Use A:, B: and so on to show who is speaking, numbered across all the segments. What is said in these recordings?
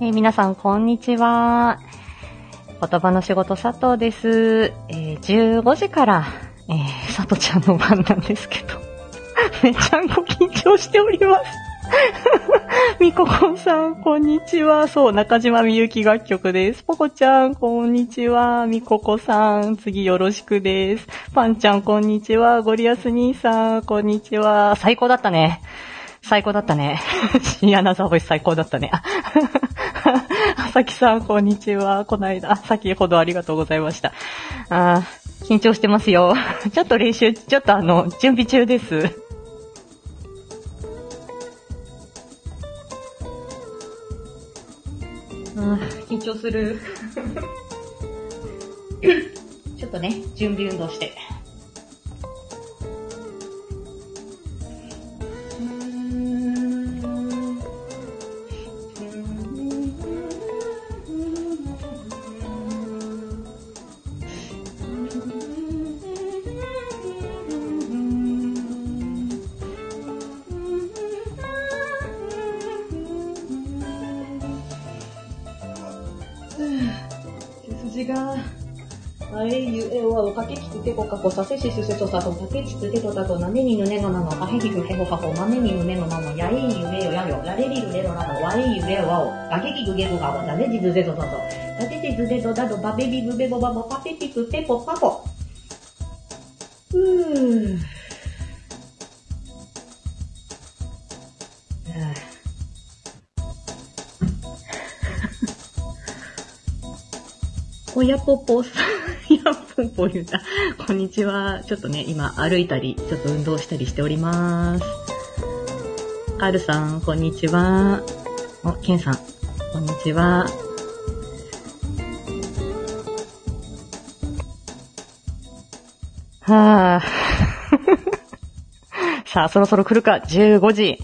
A: えー皆さん、こんにちは。言葉の仕事、佐藤です。えー15時から、えー、佐藤ちゃんの番なんですけど、めちゃんこ緊張しております。みここさん、こんにちは。そう、中島みゆき楽曲です。ぽこちゃん、こんにちは。みここさん、次よろしくです。パンちゃん、こんにちは。ゴリアス兄さん、こんにちは。最高だったね。最高だったね。深夜アナザーボイス最高だったね。ああさきさん、こんにちは。この間、あ先ほどありがとうございました。あ緊張してますよ。ちょっと練習、ちょっとあの、準備中です。あ緊張する。ちょっとね、準備運動して。あえゆえわおかけきつてこかこさせしすせとさとたけつつてとたとなめにぬねのなのかへひふへほはほまめにぬねのなのやえゆえよやよられりるれろなのわえゆえわおがけきぐげぐがわだねじずぜとさとだててずぜとだとばべびぶべぼばぼぱぺぴぷぺぽぱぽふぅはあおやぽぽさん、やぽぽ言うた。こんにちは。ちょっとね、今歩いたり、ちょっと運動したりしております。カールさん、こんにちは。お、ケンさん、こんにちは。はぁ。さあ、そろそろ来るか、15時。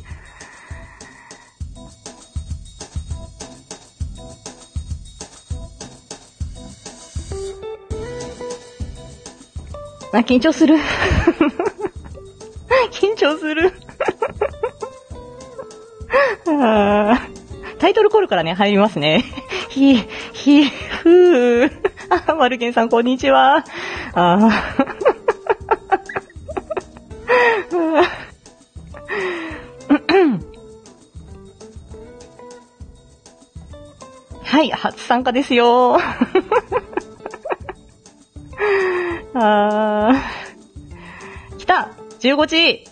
A: あ、緊張する。緊張する。あタイトルコールからね、入りますね。ひ、ひ、ふー。あ、マルゲンさん、こんにちは。あはい、初参加ですよ。!15 時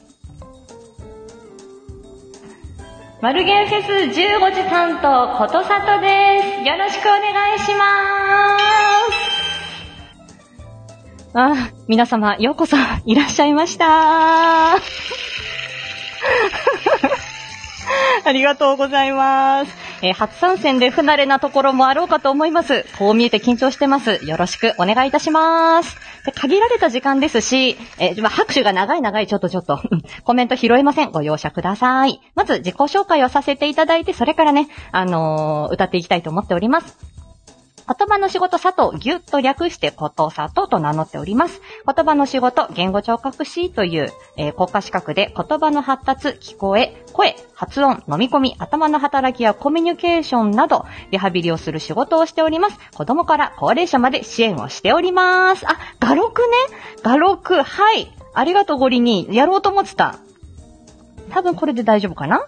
A: マルゲンフェス15時担当、ことさとです。よろしくお願いします。あ、皆様、ようこそいらっしゃいました。ありがとうございます。えー初参戦で不慣れなところもあろうかと思います。こう見えて緊張してます。よろしくお願いいたします。で限られた時間ですし、えー拍手が長い長い、ちょっとちょっと、う んコメント拾えません。ご容赦ください。まず自己紹介をさせていただいて、それからね、あのー歌っていきたいと思っております。言葉の仕事佐藤、ぎゅっと略してこと佐藤と名乗っております。言葉の仕事、言語聴覚士という、えー国家資格で言葉の発達、聞こえ、声、発音、飲み込み、頭の働きやコミュニケーションなど、リハビリをする仕事をしております。子供から高齢者まで支援をしております。あ、画録ね。画録、はい。ありがとう、ゴリに。やろうと思ってた。多分これで大丈夫かな？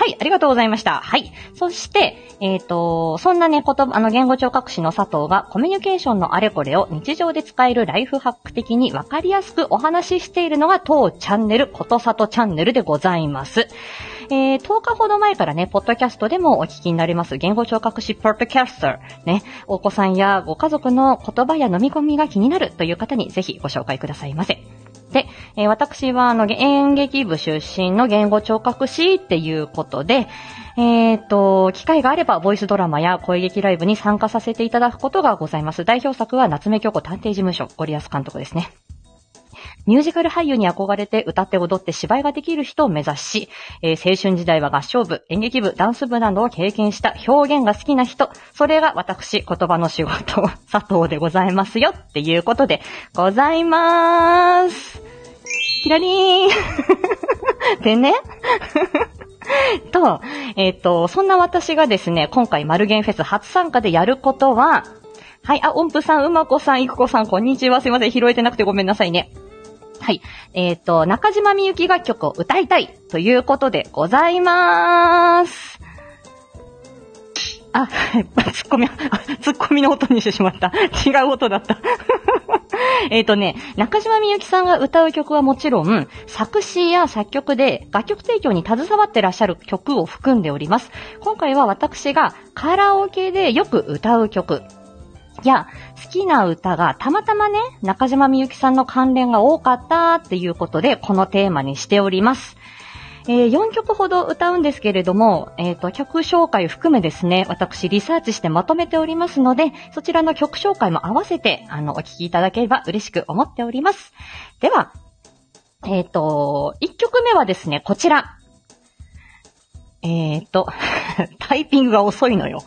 A: はい、ありがとうございました。はい。そして、えっ、と、そんなね、言葉、あの、言語聴覚士の佐藤がコミュニケーションのあれこれを日常で使えるライフハック的にわかりやすくお話ししているのが当チャンネル、ことさとチャンネルでございます。えー、10日ほど前からね、ポッドキャストでもお聞きになります、言語聴覚士ポッドキャスター。ね、お子さんやご家族の言葉や飲み込みが気になるという方にぜひご紹介くださいませ。で、えー私は、あの、演劇部出身の言語聴覚士っていうことで、えっ、と、機会があれば、ボイスドラマや声劇ライブに参加させていただくことがございます。代表作は、夏目京子探偵事務所、ゴリアス監督ですね。ミュージカル俳優に憧れて歌って踊って芝居ができる人を目指し、えー青春時代は合唱部、演劇部、ダンス部などを経験した表現が好きな人、それが私、言葉の仕事、佐藤でございますよっていうことでございまーす。キラリーン でね、と、えっ、と、そんな私がですね、今回マルゲンフェス初参加でやることは、はい、あ、音符さん、うまこさん、いくこさん、こんにちは。すいません、拾えてなくてごめんなさいね。はい。えっ、と、中島みゆき楽曲を歌いたいということでございまーす。あ、ツッコミ、ツッコミの音にしてしまった。違う音だった。えっとね、中島みゆきさんが歌う曲はもちろん、作詞や作曲で楽曲提供に携わってらっしゃる曲を含んでおります。今回は私がカラオケでよく歌う曲や、好きな歌がたまたまね、中島みゆきさんの関連が多かったっていうことで、このテーマにしております。えー4曲ほど歌うんですけれども、えっ、と、曲紹介含めですね、私リサーチしてまとめておりますので、そちらの曲紹介も合わせて、あの、お聞きいただければ嬉しく思っております。では、えっ、と、1曲目はですね、こちら。えっ、と、タイピングが遅いのよ。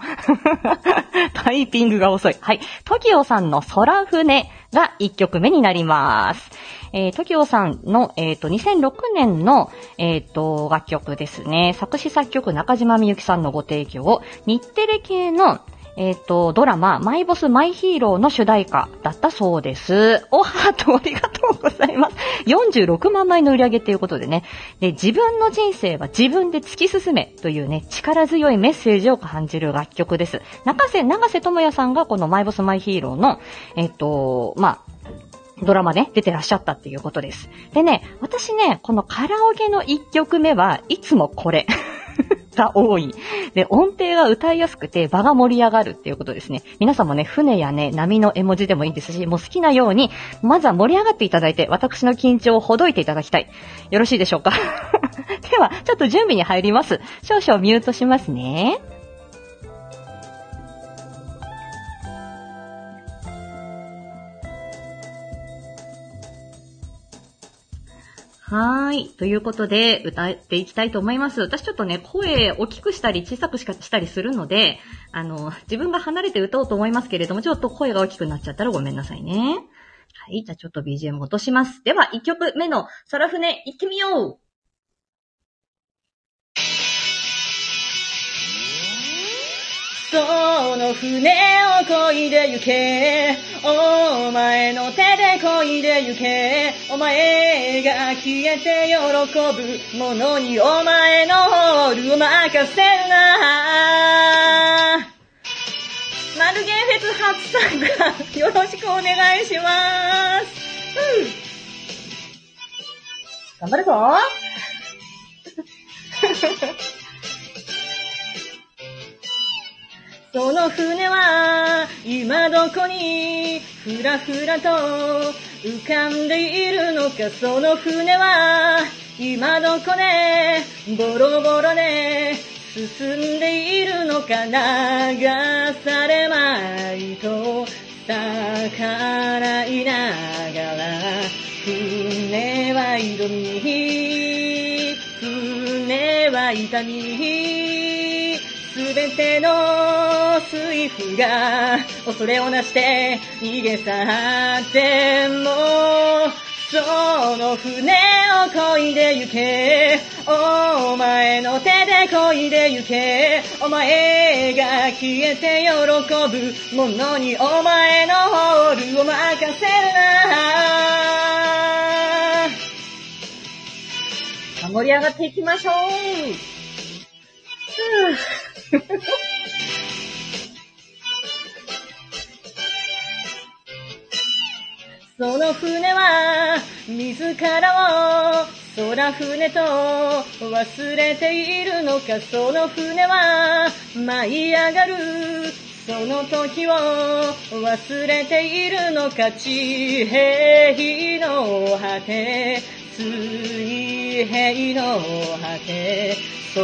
A: タイピングが遅い。はい。TOKIO さんの空船が1曲目になります。えー、TOKIO さんの、えっ、と、2006年の、えっ、と、楽曲ですね。作詞作曲中島みゆきさんのご提供を、日テレ系の、えっ、と、ドラマ、マイボスマイヒーローの主題歌だったそうです。おハートありがとうございます。46万枚の売り上げということでね。で、自分の人生は自分で突き進めというね、力強いメッセージを感じる楽曲です。中瀬、長瀬智也さんがこのマイボスマイヒーローの、えっ、と、まあ、ドラマね、出てらっしゃったっていうことです。でね、私ね、このカラオケの1曲目はいつもこれ。が多い。で、音程が歌いやすくて場が盛り上がるっていうことですね。皆さんもね、船やね、波の絵文字でもいいですし、もう好きなように、まずは盛り上がっていただいて、私の緊張をほどいていただきたい。よろしいでしょうか？では、ちょっと準備に入ります。少々ミュートしますね。はい。ということで、歌っていきたいと思います。私ちょっとね、声大きくしたり小さくしたりするので、あの、自分が離れて歌おうと思いますけれども、ちょっと声が大きくなっちゃったらごめんなさいね。はい。じゃあちょっと BGM 落とします。では、1曲目の空船行ってみようその船を漕いで行け。お前の手で漕いで行け。お前が消えて喜ぶものにお前のホールを任せるな。マルゲンフェス初参加、よろしくお願いします。うん頑張るぞ。その船は今どこにふらふらと浮かんでいるのかその船は今どこでボロボロで進んでいるのか流されまいと逆らいながら船は挑み船は痛み。すべての水夫が恐れをなして逃げ去ってもその船を漕いで行け。お前の手で漕いで行け。お前が消えて喜ぶものにお前のホールを任せるな。盛り上がっていきましょう。その船は自らを空船と忘れているのかその船は舞い上がる。その時を忘れているのか地平の果て。水平の果てそ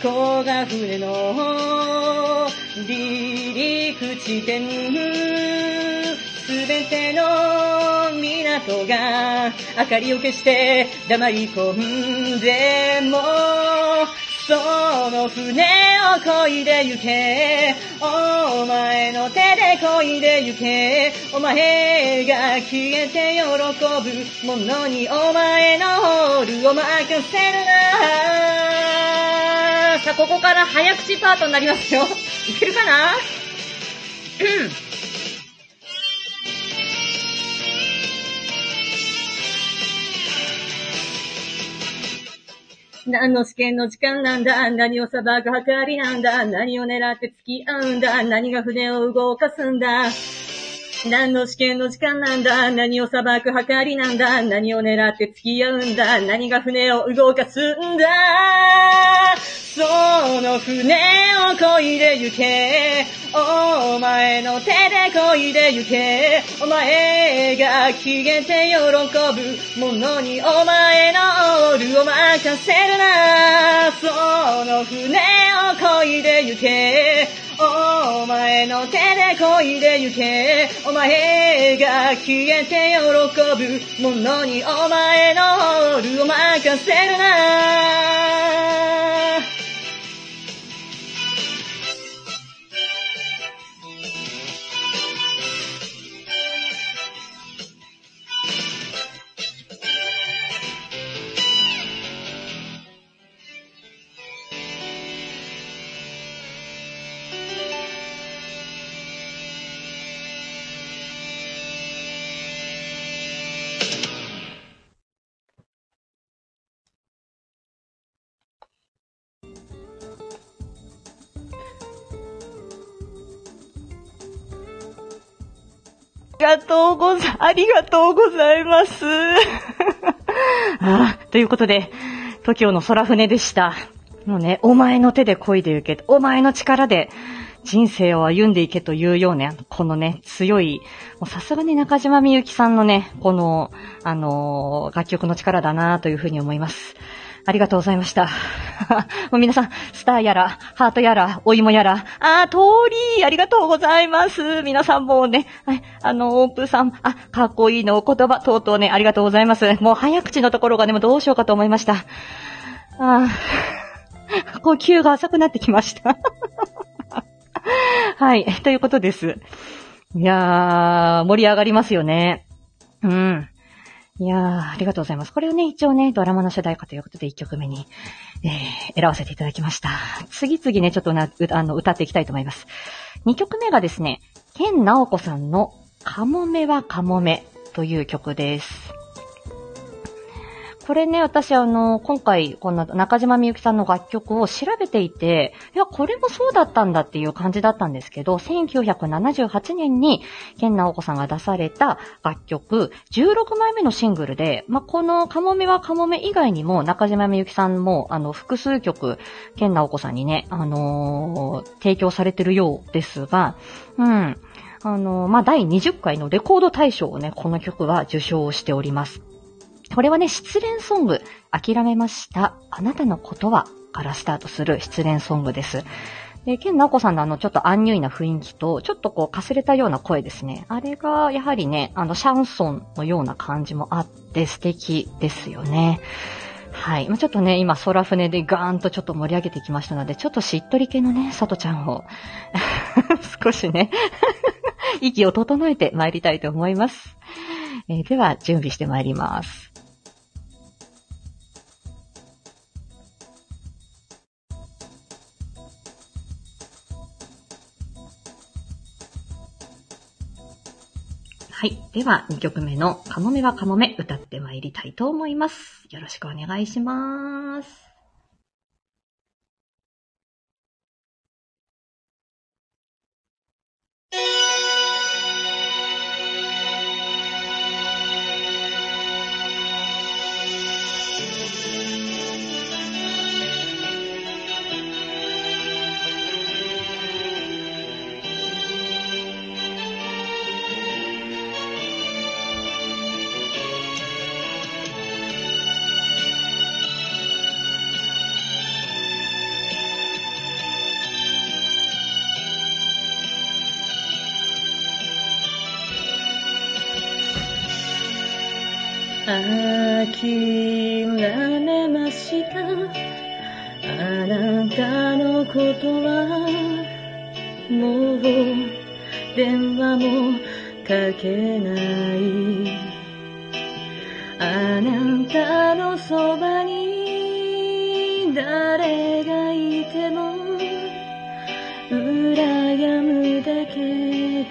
A: こが船の離陸地点すべての港が明かりを消して黙り込んでもその船を漕いで行けお前の手で漕いで行けお前が消えて喜ぶものにお前のホールを任せるなさあ、ここから早口パートになりますよ。いけるかな？うん。何の試験の時間なんだ？何を裁く計りなんだ？何を狙って付き合うんだ？何が船を動かすんだ？何の試験の時間なんだ？何を裁く計りなんだ？何を狙って付き合うんだ？何が船を動かすんだ？その船を漕いで行け。お前の手で漕いで行け。お前が消えて喜ぶ。ものにお前のオールを任せるな。その船を漕いで行け。お前の手で漕いで行け。お前が消えて喜ぶものにお前のホールを任せるな。がとうござ、ありがとうございます。あということで、TOKIO の空船でした。もうね、お前の手で漕いで行け、お前の力で人生を歩んでいけというような、このね、強い、もうさすがに中島みゆきさんのね、この、あのー楽曲の力だなというふうに思います。ありがとうございました。もう皆さん、スターやら、ハートやら、お芋やら、あー、通りありがとうございます。皆さんもね、はい、あの、オープーさん、あ、かっこいいのお言葉、とうとうね、ありがとうございます。もう早口のところがね、もうどうしようかと思いました。あー、呼吸が浅くなってきました。はい、ということです。いやー、盛り上がりますよね。うん。いやー、ありがとうございます。これをね、一応ね、ドラマの主題歌ということで1曲目に、えー、選ばせていただきました。次々ね、ちょっとな、あの、歌っていきたいと思います。2曲目がですね、ケンナオコさんの、カモメはカモメという曲です。これね、私あの、今回、この中島みゆきさんの楽曲を調べていて、いや、これもそうだったんだっていう感じだったんですけど、1978年に、ケンナオコさんが出された楽曲、16枚目のシングルで、まあ、このカモメはカモメ以外にも、中島みゆきさんも、あの、複数曲、ケンナオコさんにね、あのー提供されてるようですが、うん。あのーまあ、第20回のレコード大賞をね、この曲は受賞しております。これはね、失恋ソング、諦めました。あなたのことは、からスタートする失恋ソングです。で、ケンナオコさんのあの、ちょっとアンニュイな雰囲気と、ちょっとこう、かすれたような声ですね。あれが、やはりね、あの、シャンソンのような感じもあって、素敵ですよね。はい。まあちょっとね、今、空船でガーンとちょっと盛り上げてきましたので、ちょっとしっとり系のね、さとちゃんを、少しね、息を整えて参りたいと思います。えーでは、準備して参ります。はい。では、2曲目のカモメはカモメ歌ってまいりたいと思います。よろしくお願いします。はもう電話もかけないあなたのそばに誰がいても羨むだけ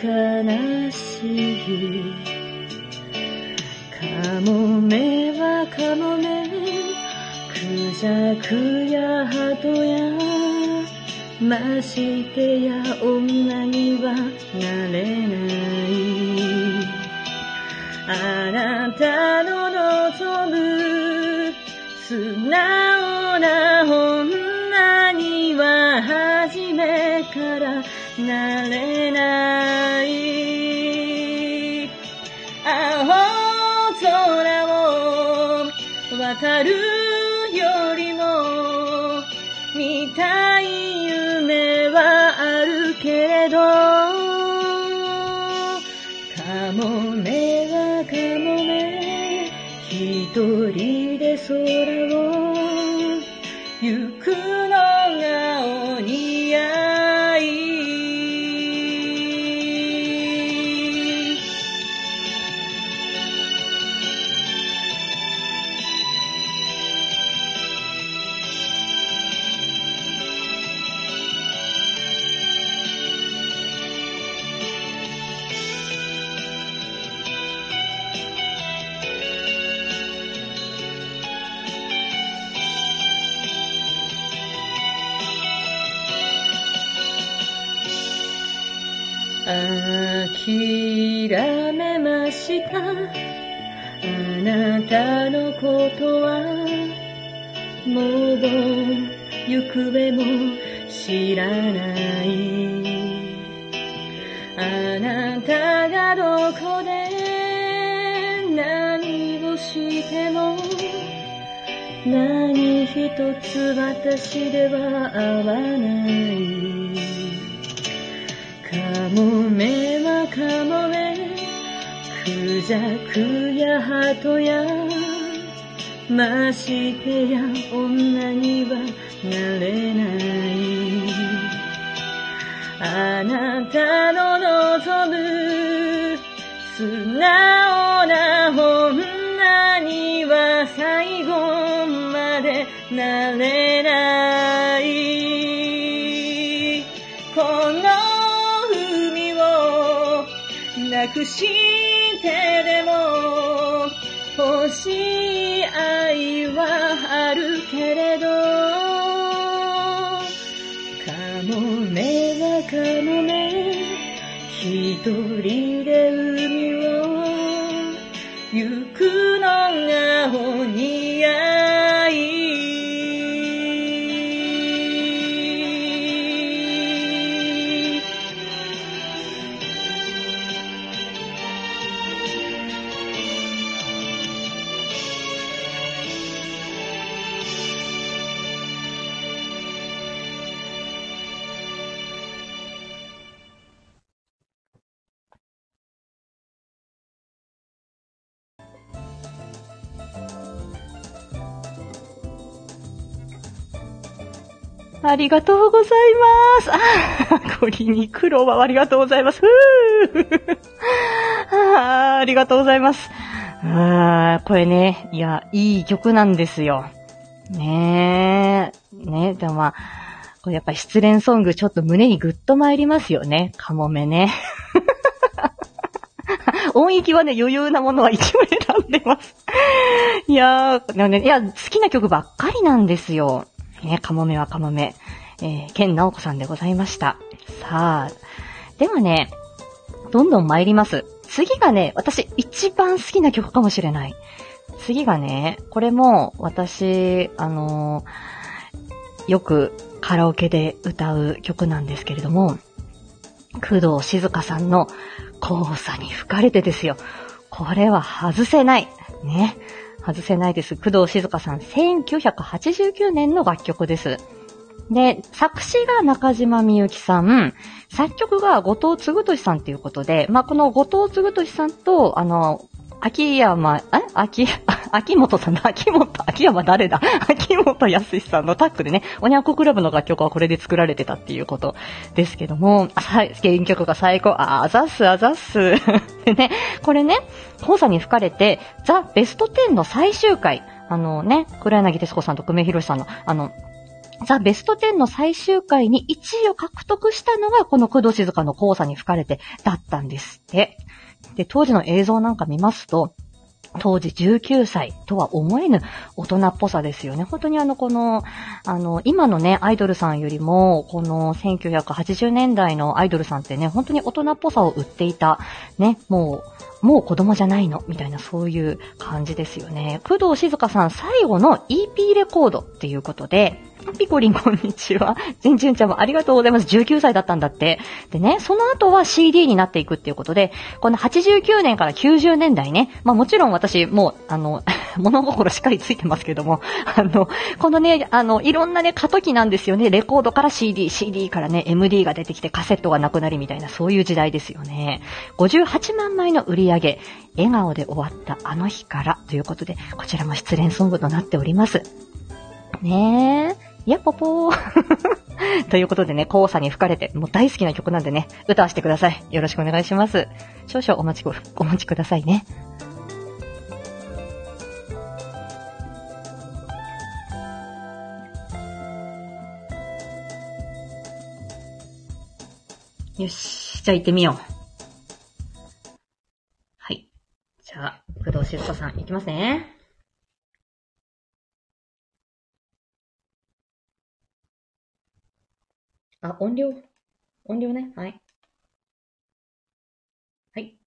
B: 悲しい。カモメはカモメクジャクやハトや。ましてや女にはなれないあなたの望む素直な女には初めからなれない。青空を渡るよりも見たいもめはかもめ一人で空を何一つ私では合わないかもめはかもめクジャクや鳩やましてや女にはなれない。あなたの望む素直な女でなれないこの海をなくしてでも欲しい愛はあるけれどかもめはかもめ。一人で海
A: ありがとうございます。あー、ゴリに苦労はありがとうございます。あありがとうございます。あーこれね、いや、いい曲なんですよ。ねえ。ねでもまあ、これやっぱ失恋ソングちょっと胸にぐっと参りますよね。カモメね。音域はね、余裕なものは一応選んでます。いやー、でもね、いや、好きな曲ばっかりなんですよ。ね、カモメはカモメ。えー、ケンナオコさんでございました。さあ、ではね、どんどん参ります。次がね、私一番好きな曲かもしれない。次がね、これも私、あのーよくカラオケで歌う曲なんですけれども、工藤静香さんの交差に吹かれてですよ。これは外せない。ね。外せないです。工藤静香さん、1989年の楽曲です。で、作詞が中島みゆきさん、作曲が後藤嗣俊さんということで、まあ、この後藤嗣俊さんと、あの、秋山、え？秋、秋元さんだ、秋元、秋山誰だ？秋元康さんのタッグでね、おにゃこクラブの楽曲はこれで作られてたっていうことですけども、あさ原曲が最高、あ、あざっす、あざっす。でね、これね、交差に吹かれて、ザ・ベスト10の最終回、あのね、黒柳徹子さんと久米宏さんの、あの、ザ・ベスト10の最終回に1位を獲得したのが、この工藤静香の交差に吹かれてだったんですって。で、当時の映像なんか見ますと、当時19歳とは思えぬ大人っぽさですよね。本当にあの、この、あの、今のね、アイドルさんよりも、この1980年代のアイドルさんってね、本当に大人っぽさを売っていた、ね、もう、もう子供じゃないの、みたいなそういう感じですよね。工藤静香さん最後の EP レコードっていうことで、ピコリンこんにちは。全純ちゃんもありがとうございます。19歳だったんだって。でね、その後は CD になっていくっていうことで、この89年から90年代ね、まあもちろん私もう、あの、物心しっかりついてますけども、あの、このね、あの、いろんなね、過渡期なんですよね。レコードから CD、CD からね、MD が出てきてカセットがなくなりみたいな、そういう時代ですよね。58万枚の売り上げ、笑顔で終わったあの日からということで、こちらも失恋ソングとなっております。ねえ。やっぽぽー。ということでね、交差に吹かれて、もう大好きな曲なんでね、歌わせてください。よろしくお願いします。少々お待ちく、お待ちくださいね。よし、じゃあ行ってみよう。はい。じゃあ、工藤静香さん行きますね。あ、音量？音量ね？はい。はい。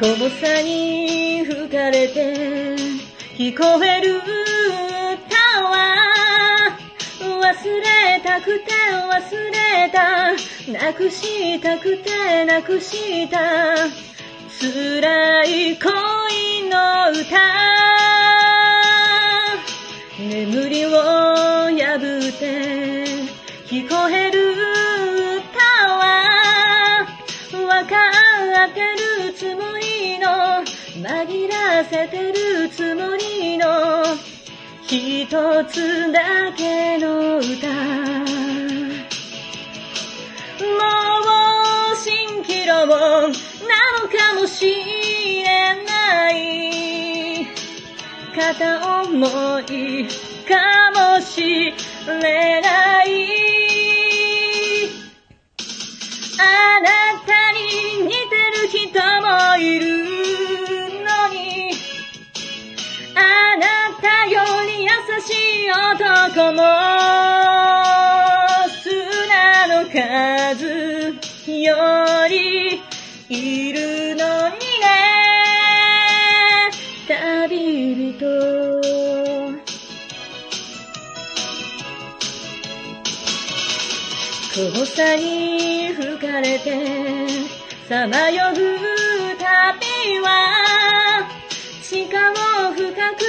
B: 交差に吹かれて聞こえる歌は忘れたくて忘れた。なくしたくてなくした。辛い恋の歌。眠りを破って。聞こえる歌はわかってるつもり。紛らせてるつもりの一つだけの歌。もう蜃気楼なのかもしれない。片思いかもしれない。あなたに似てる人もいる。たより優しい男も砂の数よりいるのにね。旅人。交差に吹かれてさまよぐ旅はしかも深く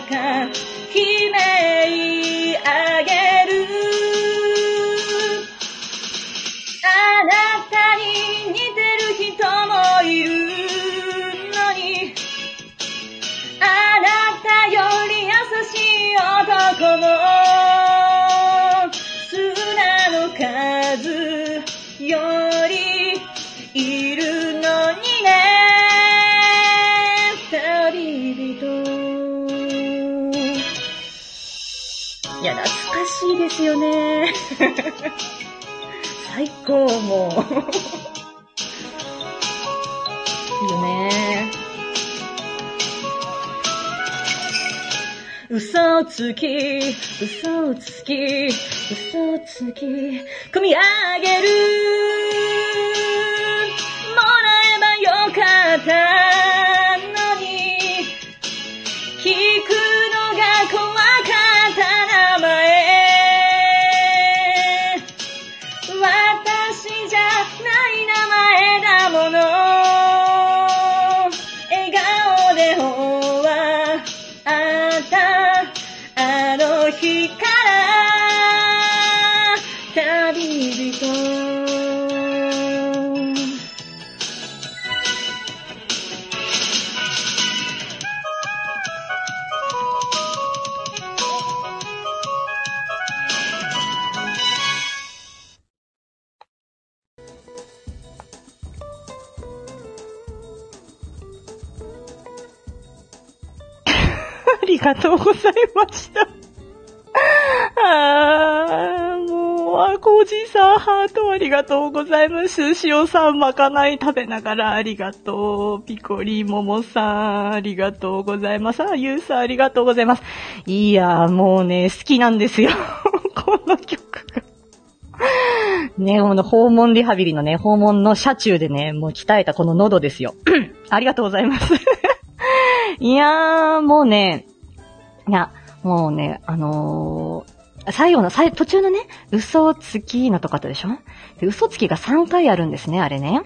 B: か悲鳴あげる。あなたに似てる人もいるのに。あなたより優しい男も。しいですよね。最高、もう。いいよね。嘘つき、嘘つき、嘘つき、組み上げる。
A: りがとうございました。あー、もう、あこじさん、ハートありがとうございます。塩さん、まかない食べながらありがとう。ピコリももさん、ありがとうございます。あ、ゆうさん、ありがとうございます。いやー、もうね、好きなんですよ。この曲が。ね、この訪問リハビリのね、訪問の車中でね、もう鍛えたこの喉ですよ。ありがとうございます。いやー、もうね、いや、もうね、あのー最後の、最、途中のね、嘘つきのとこあったでしょ？で嘘つきが3回あるんですね、あれね。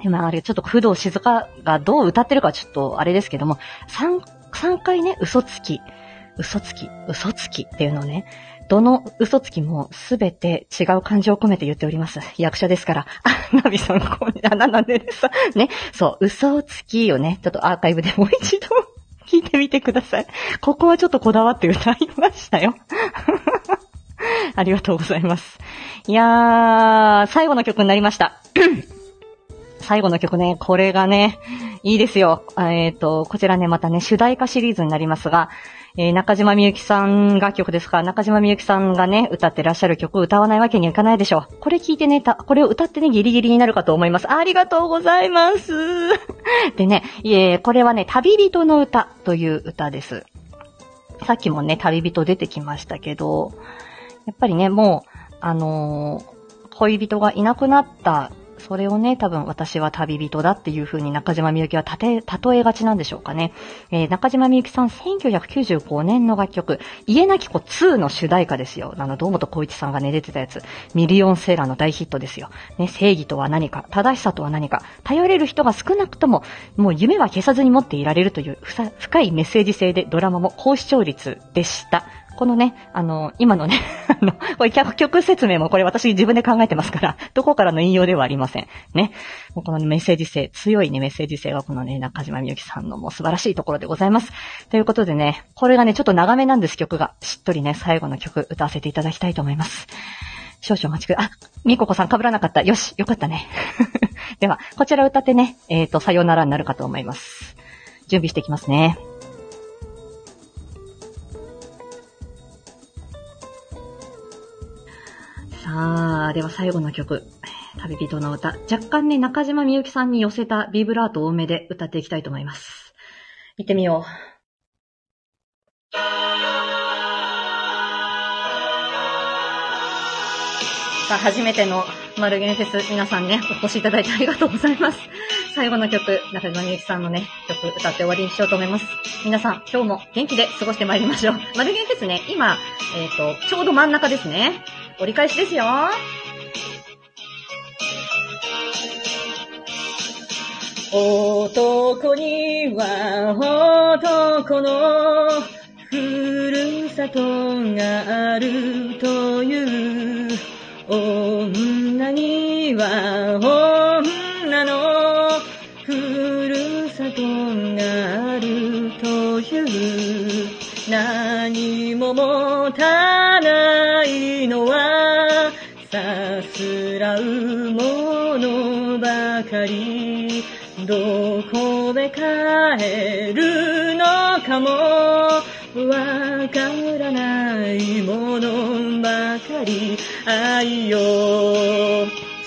A: でまあ、あれ、ちょっと工藤静香がどう歌ってるかちょっとあれですけども、3、3回ね、嘘つき、嘘つき、嘘つきっていうのをね、どの嘘つきもすべて違う感情を込めて言っております。役者ですから。あ、ナビさん、こう、あ、な、なんでですね、そう、嘘つきをね、ちょっとアーカイブでもう一度聞いてみてください。ここはちょっとこだわって歌いましたよ。ありがとうございます。いやー、最後の曲になりました。最後の曲ね、これがね、いいですよ。えっ、と、こちらね、またね、主題歌シリーズになりますが、えー中島みゆきさん楽曲ですか？ら、中島みゆきさんがね、歌ってらっしゃる曲を歌わないわけにはいかないでしょう。これ聞いてね、たこれを歌ってね、ギリギリになるかと思います。ありがとうございます。でね、いえ、これはね、旅人の歌という歌です。さっきもね、旅人出てきましたけど、やっぱりね、もう、あのー恋人がいなくなった、それをね、多分私は旅人だっていう風に中島みゆきはたて、例えがちなんでしょうかね。えー中島みゆきさん1995年の楽曲、家なき子2の主題歌ですよ。あの、堂本光一さんがね、出てたやつ。ミリオンセーラーの大ヒットですよ。ね、正義とは何か、正しさとは何か、頼れる人が少なくとも、もう夢は消さずに持っていられるという深いメッセージ性でドラマも高視聴率でした。このね、あの、今のね、あの、これ曲曲説明もこれ私自分で考えてますから、どこからの引用ではありません。ね。もうこのメッセージ性、強いね、メッセージ性がこのね、中島みゆきさんのもう素晴らしいところでございます。ということでね、これがね、ちょっと長めなんです、曲が。しっとりね、最後の曲歌わせていただきたいと思います。少々お待ちくださいあ、みここさん被らなかった。よし、よかったね。では、こちら歌ってね、えっ、と、さようならになるかと思います。準備していきますね。さあ、では最後の曲。旅人の歌。若干ね、中島みゆきさんに寄せたビブラート多めで歌っていきたいと思います。行ってみよう。さあ、初めてのマルゲンフェス、皆さんね、お越しいただいてありがとうございます。最後の曲、中島みゆきさんのね、曲歌って終わりにしようと思います。皆さん、今日も元気で過ごしてまいりましょう。マルゲンフェスね、今、えっ、と、ちょうど真ん中ですね。折り返しですよ。男には男のふるさとがあるという女には女のふるさとがあるという何も持たうものばかりどこで帰るのかも。わからないものばかり。愛よ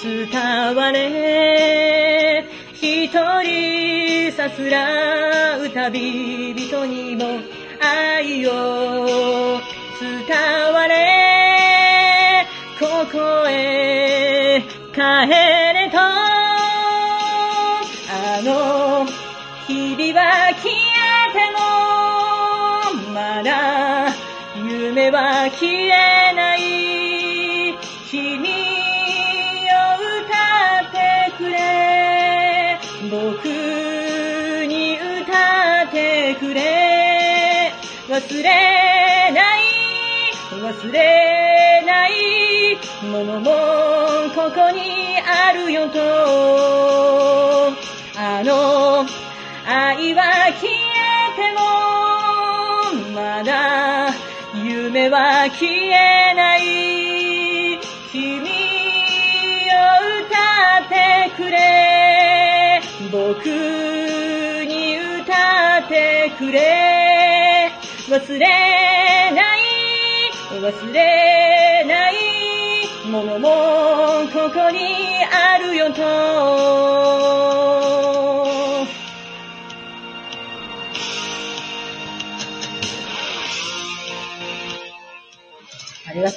A: 伝われ。一人さすらう旅人にも愛を伝われ。ここへ帰れと。あの日々は消えてもまだ夢は消えない。君を歌ってくれ。僕に歌ってくれ。忘れない。忘れない。ものもここにあるよと。あの愛は消えてもまだ夢は消えない。君を歌ってくれ。僕に歌ってくれ。
B: 忘れない。忘れない。ものもここに。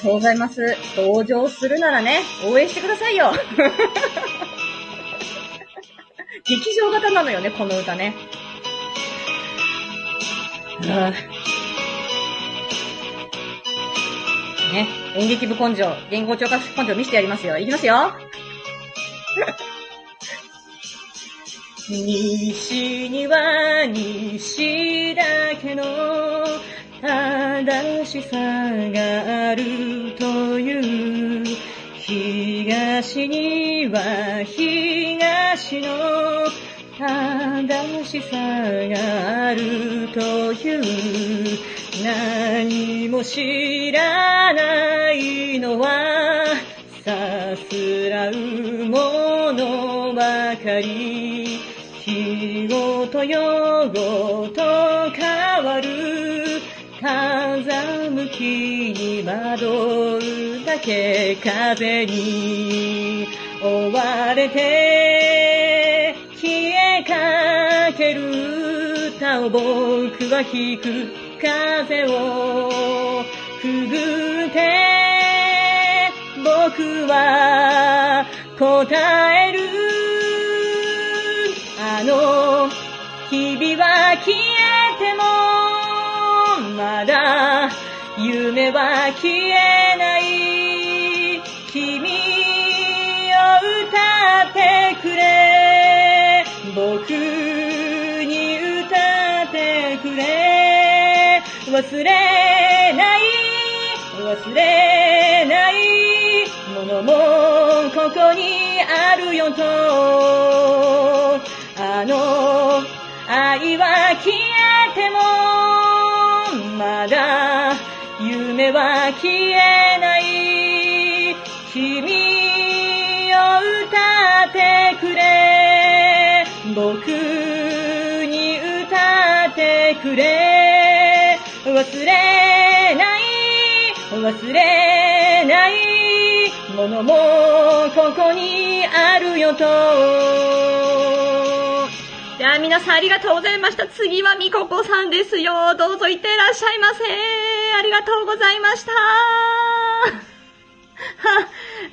B: とうございます。登場するならね、応援してくださいよ。劇場型なのよね、この歌ね。あね、演劇部根性、言語聴覚根性見せてやりますよ。いきますよ。西には西だけの正しさがあるという東には東の正しさがあるという何も知らないのはさすらうものばかり。日ごと夜ごと変わる風向きに惑うだけ風に追われて消えかける歌を僕は弾く風をくぐって僕は答えるあの日々は消えてもまだ夢は消えない。君を歌ってくれ。僕に歌ってくれ。忘れない。忘れないものもここにあるよと。あの愛は消えてもまだ夢は消えない。君を歌ってくれ。僕に歌ってくれ。忘れない。忘れない。ものもここにあるよと。では皆さんありがとうございました。次はみここさんですよ。どうぞ行ってらっしゃいませ。ありがとうございました。は、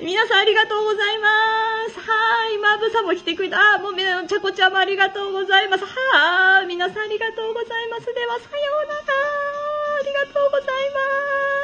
B: 皆さんありがとうございます。はい、まぶさも来てくれた。あ、もうめ、ちゃこちゃもありがとうございます。は皆さんありがとうございます。では、さようなら。ありがとうございます。